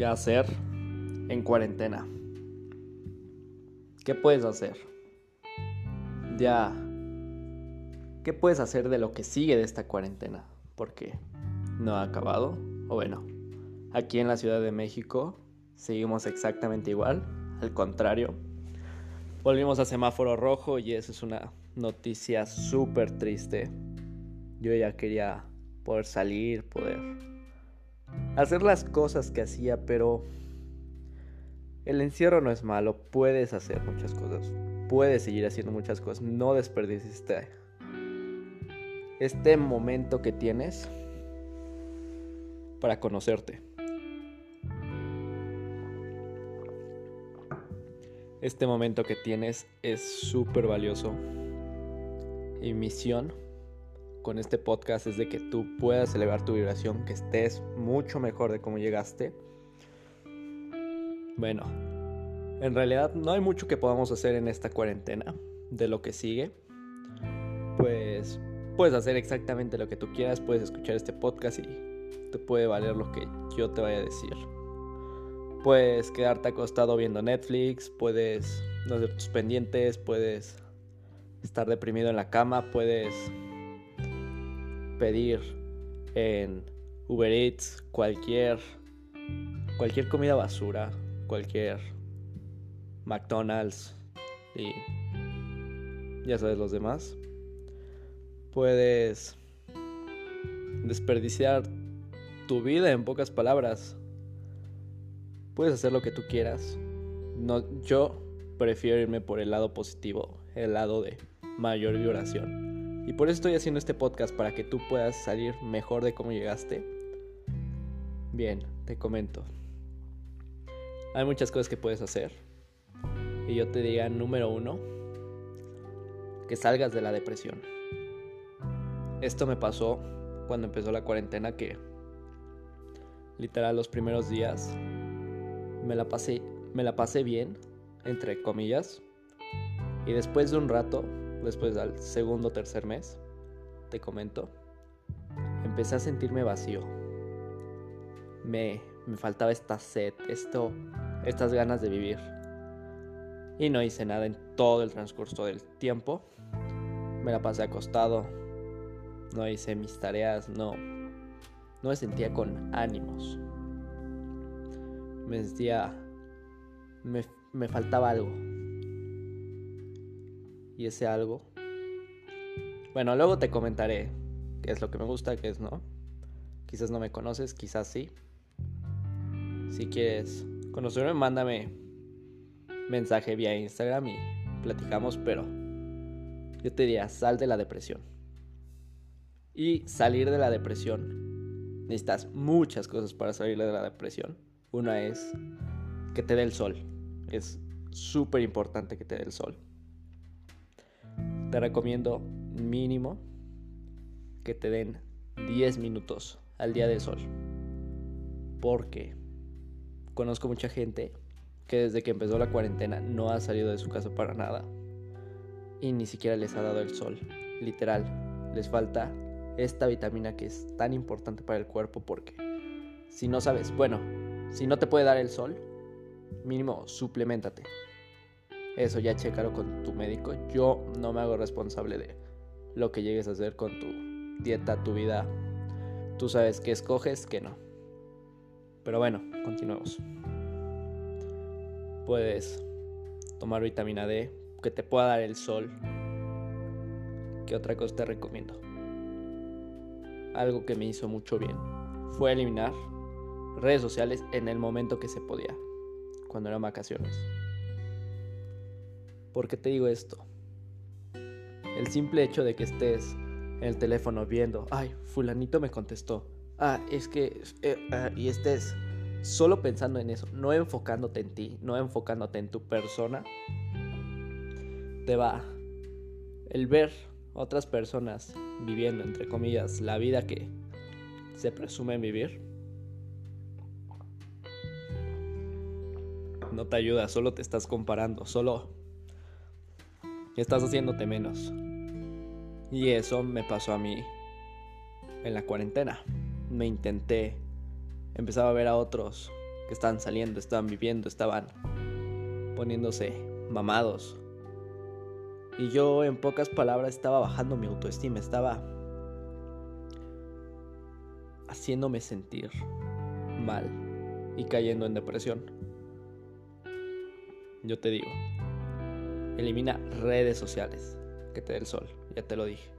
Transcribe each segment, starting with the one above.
¿Qué hacer en cuarentena? ¿Qué puedes hacer? Ya, ¿qué puedes hacer de lo que sigue de esta cuarentena? Porque no ha acabado. O bueno, aquí en la Ciudad de México seguimos exactamente igual. Al contrario, volvimos a semáforo rojo y eso es una noticia súper triste. Yo ya quería poder salir, poder hacer las cosas que hacía, pero el encierro no es malo, puedes hacer muchas cosas, puedes seguir haciendo muchas cosas, no desperdicies este, este momento que tienes para conocerte. Este momento que tienes es súper valioso. Y misión con este podcast es de que tú puedas elevar tu vibración, que estés mucho mejor de cómo llegaste. Bueno, en realidad no hay mucho que podamos hacer en esta cuarentena de lo que sigue. Pues puedes hacer exactamente lo que tú quieras, puedes escuchar este podcast y te puede valer lo que yo te vaya a decir. Puedes quedarte acostado viendo Netflix, puedes no hacer tus pendientes, puedes estar deprimido en la cama, puedes pedir en Uber Eats cualquier cualquier comida basura, cualquier McDonald's y ya sabes los demás. Puedes desperdiciar tu vida en pocas palabras. Puedes hacer lo que tú quieras. No, yo prefiero irme por el lado positivo, el lado de mayor vibración. Y por eso estoy haciendo este podcast para que tú puedas salir mejor de cómo llegaste. Bien, te comento. Hay muchas cosas que puedes hacer. Y yo te diría, número uno, que salgas de la depresión. Esto me pasó cuando empezó la cuarentena que literal los primeros días me la pasé me la pasé bien entre comillas y después de un rato después del segundo o tercer mes, te comento, empecé a sentirme vacío. Me, me faltaba esta sed, esto, estas ganas de vivir. Y no hice nada en todo el transcurso del tiempo. Me la pasé acostado. No hice mis tareas, no. No me sentía con ánimos. Me sentía. Me, me faltaba algo y ese algo. Bueno, luego te comentaré qué es lo que me gusta, qué es no. Quizás no me conoces, quizás sí. Si quieres conocerme, mándame mensaje vía Instagram y platicamos, pero yo te diría, sal de la depresión. Y salir de la depresión, necesitas muchas cosas para salir de la depresión. Una es que te dé el sol. Es súper importante que te dé el sol te recomiendo mínimo que te den 10 minutos al día de sol. Porque conozco mucha gente que desde que empezó la cuarentena no ha salido de su casa para nada. Y ni siquiera les ha dado el sol. Literal, les falta esta vitamina que es tan importante para el cuerpo porque si no sabes, bueno, si no te puede dar el sol, mínimo suplementate. Eso ya chécalo con tu médico. Yo no me hago responsable de lo que llegues a hacer con tu dieta, tu vida. Tú sabes qué escoges, qué no. Pero bueno, continuemos. Puedes tomar vitamina D que te pueda dar el sol. ¿Qué otra cosa te recomiendo? Algo que me hizo mucho bien fue eliminar redes sociales en el momento que se podía, cuando eran vacaciones. ¿Por qué te digo esto? El simple hecho de que estés en el teléfono viendo, ay, fulanito me contestó, ah, es que, eh, ah", y estés solo pensando en eso, no enfocándote en ti, no enfocándote en tu persona, te va el ver otras personas viviendo, entre comillas, la vida que se presume vivir. No te ayuda, solo te estás comparando, solo estás haciéndote menos. Y eso me pasó a mí en la cuarentena. Me intenté, empezaba a ver a otros que estaban saliendo, estaban viviendo, estaban poniéndose mamados. Y yo en pocas palabras estaba bajando mi autoestima, estaba haciéndome sentir mal y cayendo en depresión. Yo te digo, elimina redes sociales que te dé el sol, ya te lo dije.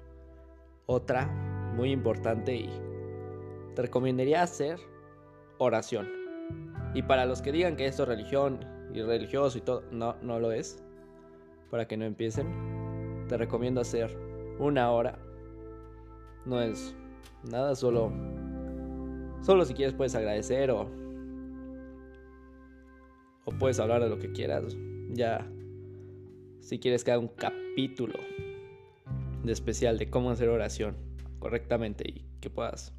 Otra muy importante y te recomendaría hacer oración. Y para los que digan que esto es religión y religioso y todo, no, no lo es. Para que no empiecen, te recomiendo hacer una hora. No es nada, solo Solo si quieres puedes agradecer o o puedes hablar de lo que quieras. Ya si quieres que haga un capítulo de especial de cómo hacer oración correctamente y que puedas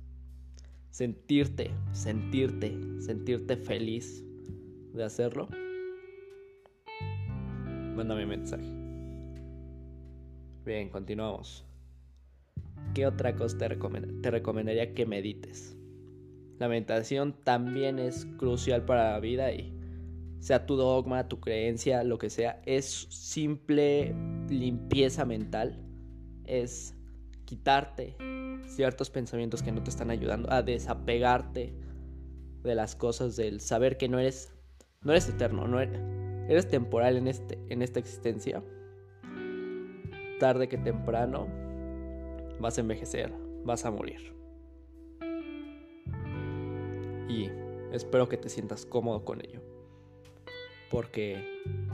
sentirte, sentirte, sentirte feliz de hacerlo, mándame mensaje. Bien, continuamos. ¿Qué otra cosa te, te recomendaría que medites? La meditación también es crucial para la vida y sea tu dogma, tu creencia, lo que sea, es simple limpieza mental, es quitarte ciertos pensamientos que no te están ayudando a desapegarte de las cosas, del saber que no eres, no eres eterno, no eres, eres temporal en, este, en esta existencia. Tarde que temprano vas a envejecer, vas a morir. Y espero que te sientas cómodo con ello. Porque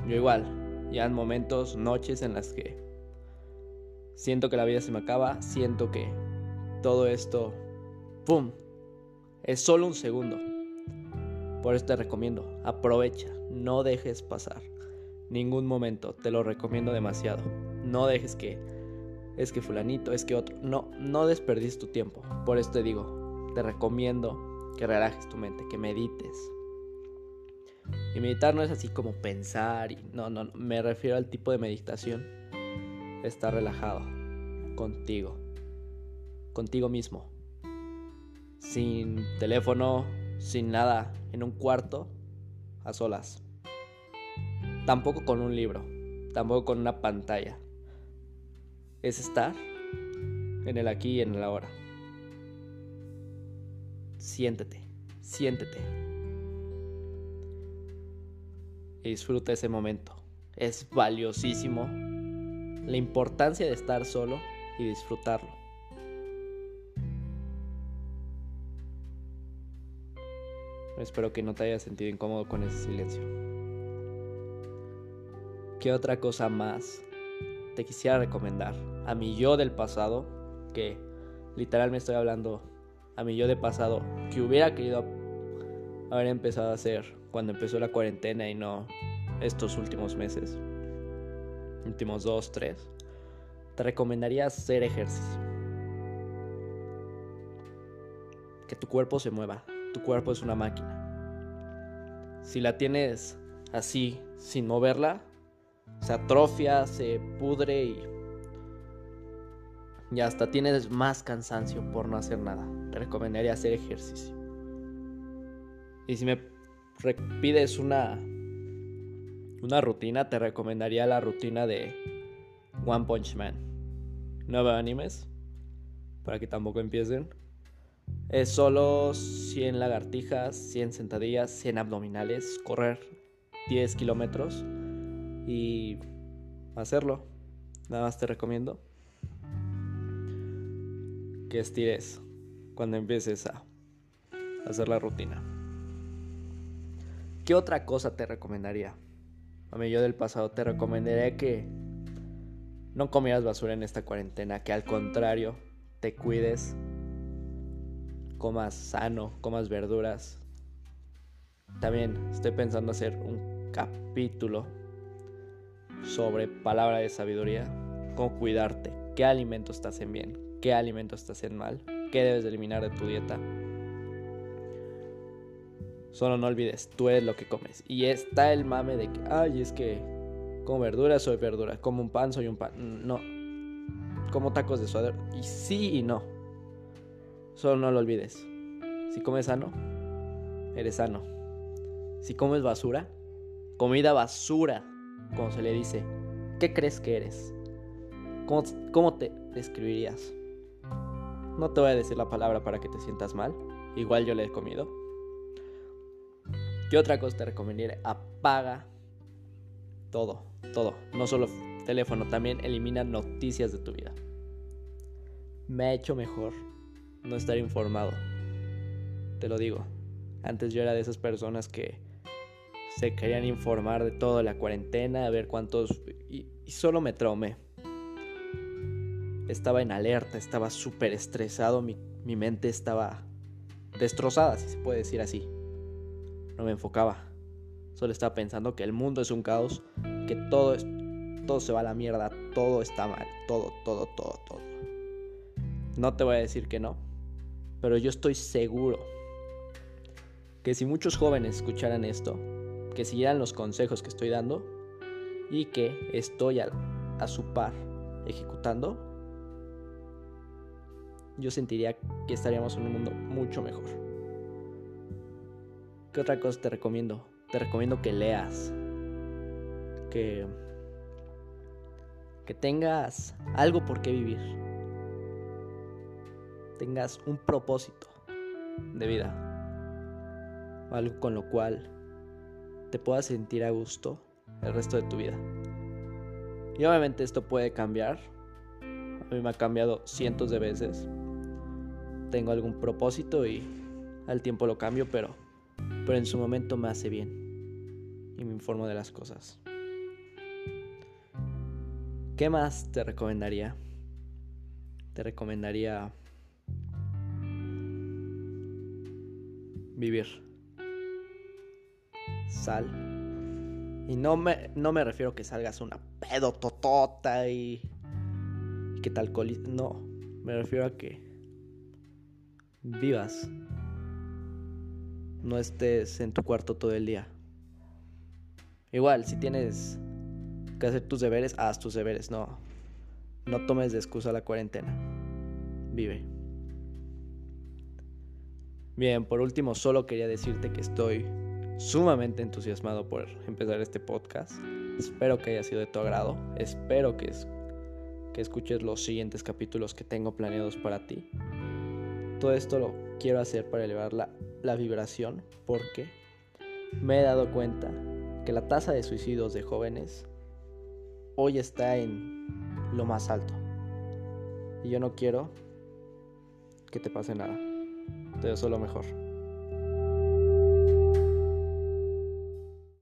yo igual, ya en momentos, noches en las que siento que la vida se me acaba, siento que todo esto, ¡pum! Es solo un segundo. Por eso te recomiendo, aprovecha, no dejes pasar ningún momento, te lo recomiendo demasiado. No dejes que es que fulanito, es que otro, no, no desperdices tu tiempo. Por eso te digo, te recomiendo que relajes tu mente, que medites, y meditar no es así como pensar, y no, no, me refiero al tipo de meditación. Estar relajado, contigo, contigo mismo, sin teléfono, sin nada, en un cuarto, a solas. Tampoco con un libro, tampoco con una pantalla. Es estar en el aquí y en el ahora. Siéntete, siéntete y disfruta ese momento. Es valiosísimo la importancia de estar solo y disfrutarlo. Espero que no te hayas sentido incómodo con ese silencio. ¿Qué otra cosa más te quisiera recomendar? A mi yo del pasado, que literal me estoy hablando a mi yo del pasado, que hubiera querido haber empezado a hacer cuando empezó la cuarentena y no estos últimos meses, últimos dos, tres, te recomendaría hacer ejercicio. Que tu cuerpo se mueva. Tu cuerpo es una máquina. Si la tienes así, sin moverla, se atrofia, se pudre y, y hasta tienes más cansancio por no hacer nada. Te recomendaría hacer ejercicio. Y si me pides una, una rutina, te recomendaría la rutina de One Punch Man. Nueve animes, para que tampoco empiecen. Es solo 100 lagartijas, 100 sentadillas, 100 abdominales, correr 10 kilómetros y hacerlo. Nada más te recomiendo que estires cuando empieces a hacer la rutina. ¿Qué otra cosa te recomendaría? A mí yo del pasado te recomendaría que no comieras basura en esta cuarentena, que al contrario te cuides, comas sano, comas verduras. También estoy pensando hacer un capítulo sobre palabra de sabiduría, cómo cuidarte, qué alimentos estás en bien, qué alimentos estás en mal, qué debes eliminar de tu dieta Solo no olvides, tú eres lo que comes. Y está el mame de que, ay, es que como verdura soy verdura, como un pan soy un pan. No. Como tacos de suadero. Y sí y no. Solo no lo olvides. Si comes sano, eres sano. Si comes basura, comida basura, como se le dice, ¿qué crees que eres? ¿Cómo, cómo te describirías? No te voy a decir la palabra para que te sientas mal. Igual yo le he comido. ¿Qué otra cosa te recomendaría? Apaga todo, todo. No solo teléfono, también elimina noticias de tu vida. Me ha hecho mejor no estar informado. Te lo digo. Antes yo era de esas personas que se querían informar de todo la cuarentena, a ver cuántos... Y, solo me traumé. Estaba en alerta, estaba súper estresado, mi, mi mente estaba destrozada, si se puede decir así. No me enfocaba. Solo estaba pensando que el mundo es un caos, que todo, es, todo se va a la mierda, todo está mal, todo, todo, todo, todo. No te voy a decir que no, pero yo estoy seguro que si muchos jóvenes escucharan esto, que siguieran los consejos que estoy dando y que estoy a, a su par ejecutando, yo sentiría que estaríamos en un mundo mucho mejor. ¿Qué otra cosa te recomiendo? Te recomiendo que leas, que, que tengas algo por qué vivir, tengas un propósito de vida, algo con lo cual te puedas sentir a gusto el resto de tu vida. Y obviamente esto puede cambiar. A mí me ha cambiado cientos de veces. Tengo algún propósito y al tiempo lo cambio, pero, pero en su momento me hace bien. Y me informo de las cosas. ¿Qué más te recomendaría? Te recomendaría vivir sal. Y no me, no me refiero a que salgas una pedo totota y, y que tal No, me refiero a que vivas. No estés en tu cuarto todo el día. Igual, si tienes que hacer tus deberes, haz tus deberes. No, no tomes de excusa la cuarentena. Vive. Bien, por último, solo quería decirte que estoy sumamente entusiasmado por empezar este podcast. Espero que haya sido de tu agrado. Espero que, que escuches los siguientes capítulos que tengo planeados para ti. Todo esto lo quiero hacer para elevar la, la vibración porque me he dado cuenta que la tasa de suicidios de jóvenes hoy está en lo más alto. Y yo no quiero que te pase nada. Te deseo lo mejor.